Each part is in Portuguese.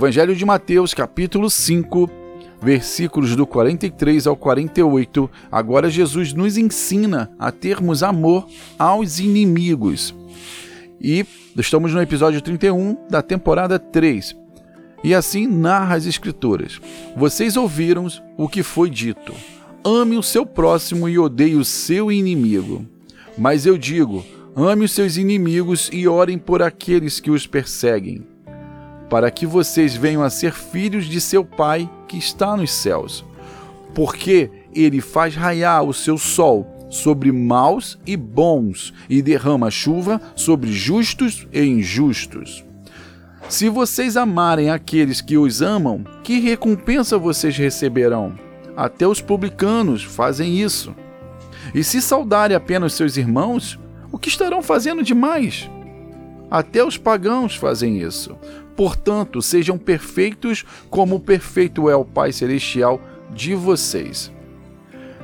Evangelho de Mateus, capítulo 5, versículos do 43 ao 48. Agora Jesus nos ensina a termos amor aos inimigos. E estamos no episódio 31 da temporada 3. E assim narra as Escrituras: Vocês ouviram o que foi dito. Ame o seu próximo e odeie o seu inimigo. Mas eu digo: ame os seus inimigos e orem por aqueles que os perseguem para que vocês venham a ser filhos de seu Pai que está nos céus. Porque ele faz raiar o seu sol sobre maus e bons e derrama chuva sobre justos e injustos. Se vocês amarem aqueles que os amam, que recompensa vocês receberão? Até os publicanos fazem isso. E se saudarem apenas seus irmãos, o que estarão fazendo demais? Até os pagãos fazem isso. Portanto, sejam perfeitos como perfeito é o Pai Celestial de vocês.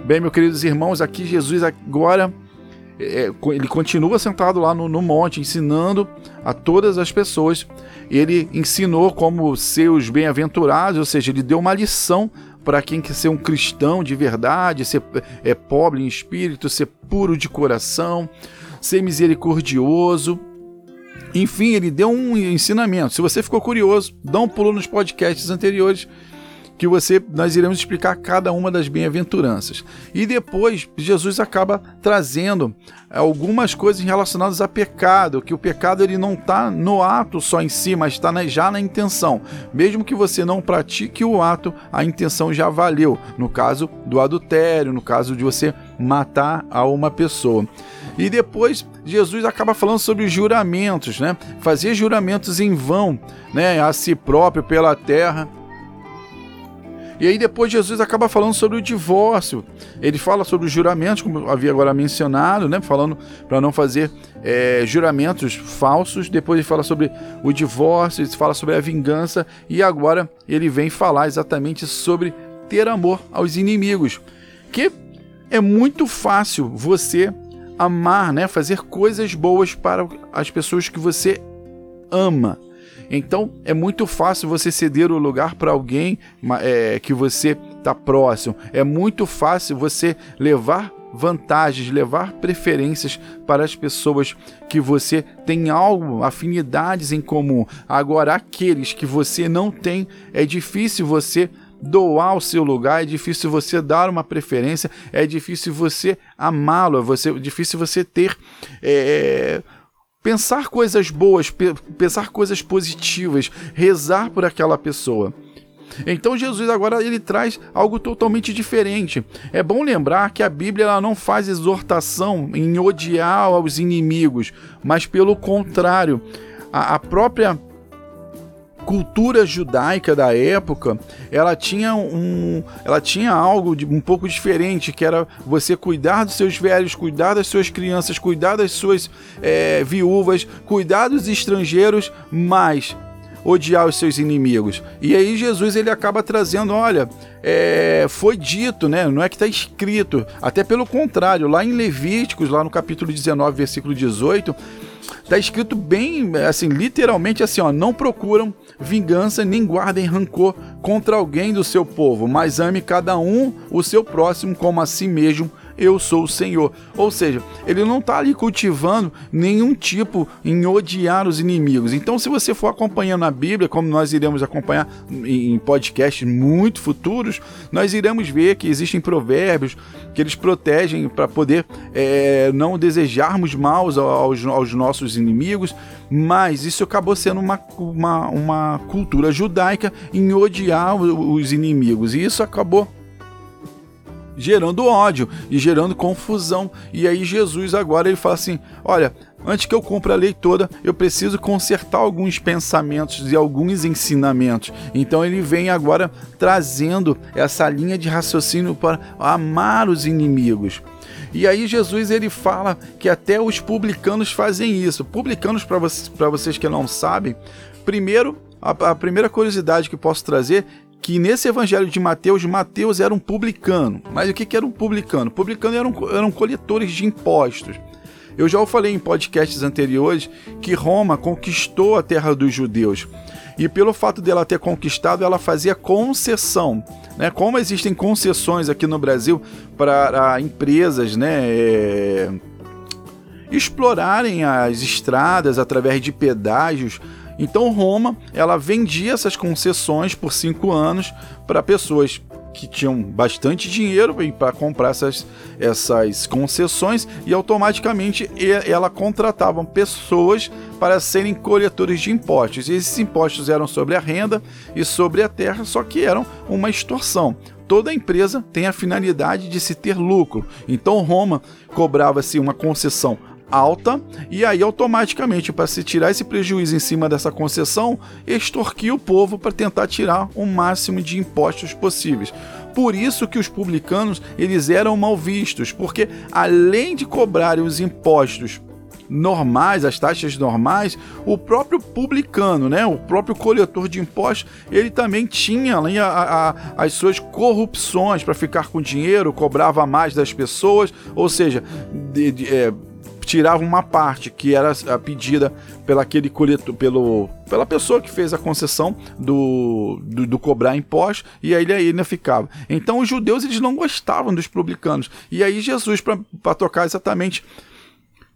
Bem, meus queridos irmãos, aqui Jesus agora é, ele continua sentado lá no, no, monte, ensinando a todas as pessoas. Ele ensinou como ser os bem-aventurados, ou seja, ele deu uma lição para quem quer ser um cristão de verdade, ser é, pobre em espírito, ser puro de coração, ser misericordioso. Enfim, ele deu um ensinamento. Se você ficou curioso, dá um pulo nos podcasts anteriores que você nós iremos explicar cada uma das bem-aventuranças. E depois Jesus acaba trazendo algumas coisas relacionadas a pecado, que o pecado ele não está no ato só em si, mas está já na intenção. Mesmo que você não pratique o ato, a intenção já valeu. No caso do adultério, no caso de você matar a uma pessoa. E depois Jesus acaba falando sobre juramentos, né? Fazer juramentos em vão, né? A si próprio pela terra. E aí depois Jesus acaba falando sobre o divórcio. Ele fala sobre os juramentos, como havia agora mencionado, né? Falando para não fazer é, juramentos falsos. Depois ele fala sobre o divórcio, ele fala sobre a vingança e agora ele vem falar exatamente sobre ter amor aos inimigos, que é muito fácil você amar, né? Fazer coisas boas para as pessoas que você ama. Então é muito fácil você ceder o lugar para alguém é, que você está próximo. É muito fácil você levar vantagens, levar preferências para as pessoas que você tem algo, afinidades em comum. Agora, aqueles que você não tem, é difícil você doar o seu lugar, é difícil você dar uma preferência, é difícil você amá-lo, é, é difícil você ter. É, pensar coisas boas, pensar coisas positivas, rezar por aquela pessoa. Então Jesus agora ele traz algo totalmente diferente. É bom lembrar que a Bíblia ela não faz exortação em odiar aos inimigos, mas pelo contrário, a, a própria cultura judaica da época, ela tinha um, ela tinha algo de, um pouco diferente, que era você cuidar dos seus velhos, cuidar das suas crianças, cuidar das suas é, viúvas, cuidar dos estrangeiros, mas odiar os seus inimigos. E aí Jesus ele acaba trazendo, olha, é, foi dito, né? Não é que está escrito, até pelo contrário, lá em Levíticos, lá no capítulo 19, versículo 18, Tá escrito bem, assim, literalmente assim, ó, não procuram vingança nem guardem rancor contra alguém do seu povo, mas ame cada um o seu próximo como a si mesmo eu sou o Senhor. Ou seja, ele não está ali cultivando nenhum tipo em odiar os inimigos. Então, se você for acompanhando a Bíblia, como nós iremos acompanhar em podcasts muito futuros, nós iremos ver que existem provérbios que eles protegem para poder é, não desejarmos maus aos, aos nossos inimigos, mas isso acabou sendo uma, uma, uma cultura judaica em odiar os inimigos, e isso acabou gerando ódio e gerando confusão. E aí Jesus agora ele fala assim: "Olha, antes que eu cumpra a lei toda, eu preciso consertar alguns pensamentos e alguns ensinamentos". Então ele vem agora trazendo essa linha de raciocínio para amar os inimigos. E aí Jesus ele fala que até os publicanos fazem isso. Publicanos para vocês, vocês que não sabem, primeiro a primeira curiosidade que posso trazer que nesse evangelho de Mateus, Mateus era um publicano. Mas o que, que era um publicano? Publicano eram, eram coletores de impostos. Eu já falei em podcasts anteriores que Roma conquistou a terra dos judeus. E pelo fato dela ter conquistado, ela fazia concessão. Né? Como existem concessões aqui no Brasil para empresas né, é, explorarem as estradas através de pedágios. Então Roma ela vendia essas concessões por cinco anos para pessoas que tinham bastante dinheiro para comprar essas, essas concessões e automaticamente ela contratava pessoas para serem coletores de impostos. E esses impostos eram sobre a renda e sobre a terra, só que eram uma extorsão. Toda empresa tem a finalidade de se ter lucro. Então Roma cobrava-se uma concessão alta e aí automaticamente para se tirar esse prejuízo em cima dessa concessão, extorquir o povo para tentar tirar o máximo de impostos possíveis. Por isso que os publicanos eles eram mal vistos, porque além de cobrarem os impostos normais, as taxas normais, o próprio publicano, né, o próprio coletor de impostos, ele também tinha ali a, a, as suas corrupções para ficar com dinheiro, cobrava mais das pessoas, ou seja, de, de, é, tirava uma parte que era pedida pela aquele coletor, pelo, pela pessoa que fez a concessão do, do, do cobrar impostos e aí ele ainda ficava. Então os judeus eles não gostavam dos publicanos. E aí Jesus para tocar exatamente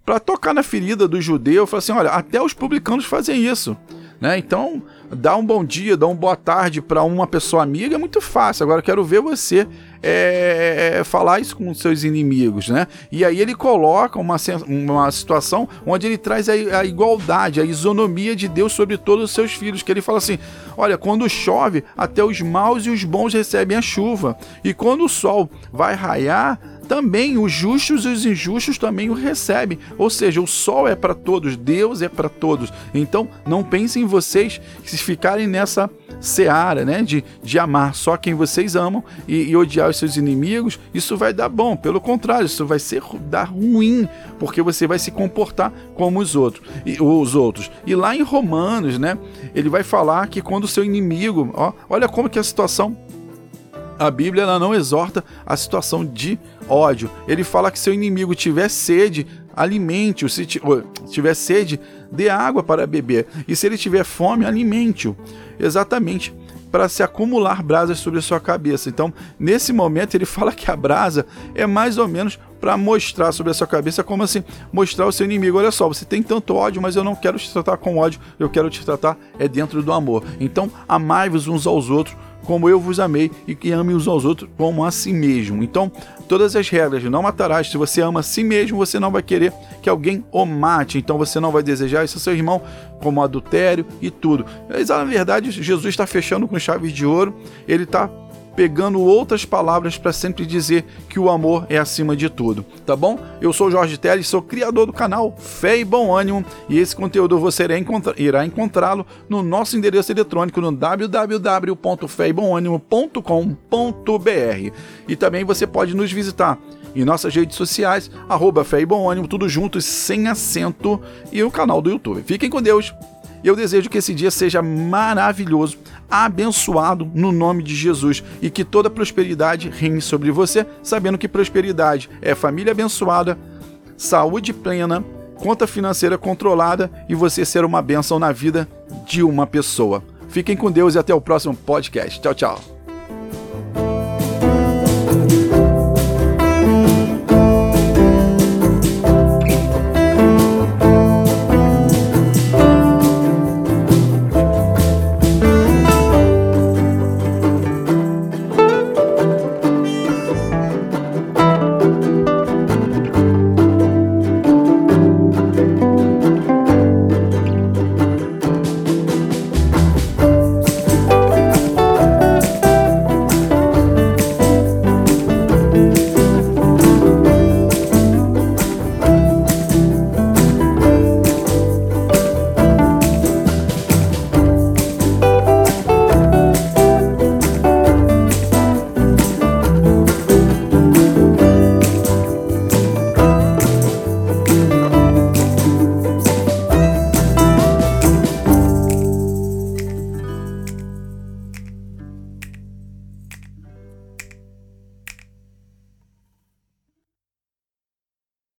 para tocar na ferida do judeu, falou assim: olha, até os publicanos fazem isso. Né? Então, dar um bom dia, dar uma boa tarde para uma pessoa amiga é muito fácil. Agora, quero ver você é, é, falar isso com seus inimigos, né? E aí ele coloca uma, uma situação onde ele traz a, a igualdade, a isonomia de Deus sobre todos os seus filhos. Que ele fala assim: olha, quando chove, até os maus e os bons recebem a chuva. E quando o sol vai raiar, também os justos e os injustos também o recebem. Ou seja, o sol é para todos, Deus é para todos. Então, não pensem em vocês se ficarem nessa seara, né, de, de amar só quem vocês amam e, e, odiar os seus inimigos, isso vai dar bom. Pelo contrário, isso vai ser dar ruim, porque você vai se comportar como os outros. E, os outros. E lá em Romanos, né, ele vai falar que quando o seu inimigo, ó, olha como que é a situação a Bíblia ela não exorta a situação de ódio. Ele fala que se o inimigo tiver sede, alimente-o. Se tiver sede, dê água para beber. E se ele tiver fome, alimente-o. Exatamente para se acumular brasas sobre a sua cabeça. Então, nesse momento, ele fala que a brasa é mais ou menos para mostrar sobre a sua cabeça, como assim, mostrar o seu inimigo. Olha só, você tem tanto ódio, mas eu não quero te tratar com ódio, eu quero te tratar é dentro do amor. Então, amai-vos uns aos outros como eu vos amei e que ame uns aos outros como a si mesmo. Então, todas as regras, não matarás. Se você ama a si mesmo, você não vai querer que alguém o mate. Então, você não vai desejar isso ao seu irmão, como adultério e tudo. Mas, na verdade, Jesus está fechando com chaves de ouro. Ele está pegando outras palavras para sempre dizer que o amor é acima de tudo, tá bom? Eu sou Jorge Teles, sou criador do canal Fé e Bom Ânimo e esse conteúdo você irá encontrá-lo no nosso endereço eletrônico no www.feibomânimo.com.br e também você pode nos visitar em nossas redes sociais, arroba Fé e Bom Ânimo, tudo junto, sem acento, e o canal do YouTube. Fiquem com Deus! Eu desejo que esse dia seja maravilhoso, abençoado no nome de Jesus e que toda prosperidade reine sobre você, sabendo que prosperidade é família abençoada, saúde plena, conta financeira controlada e você ser uma bênção na vida de uma pessoa. Fiquem com Deus e até o próximo podcast. Tchau, tchau.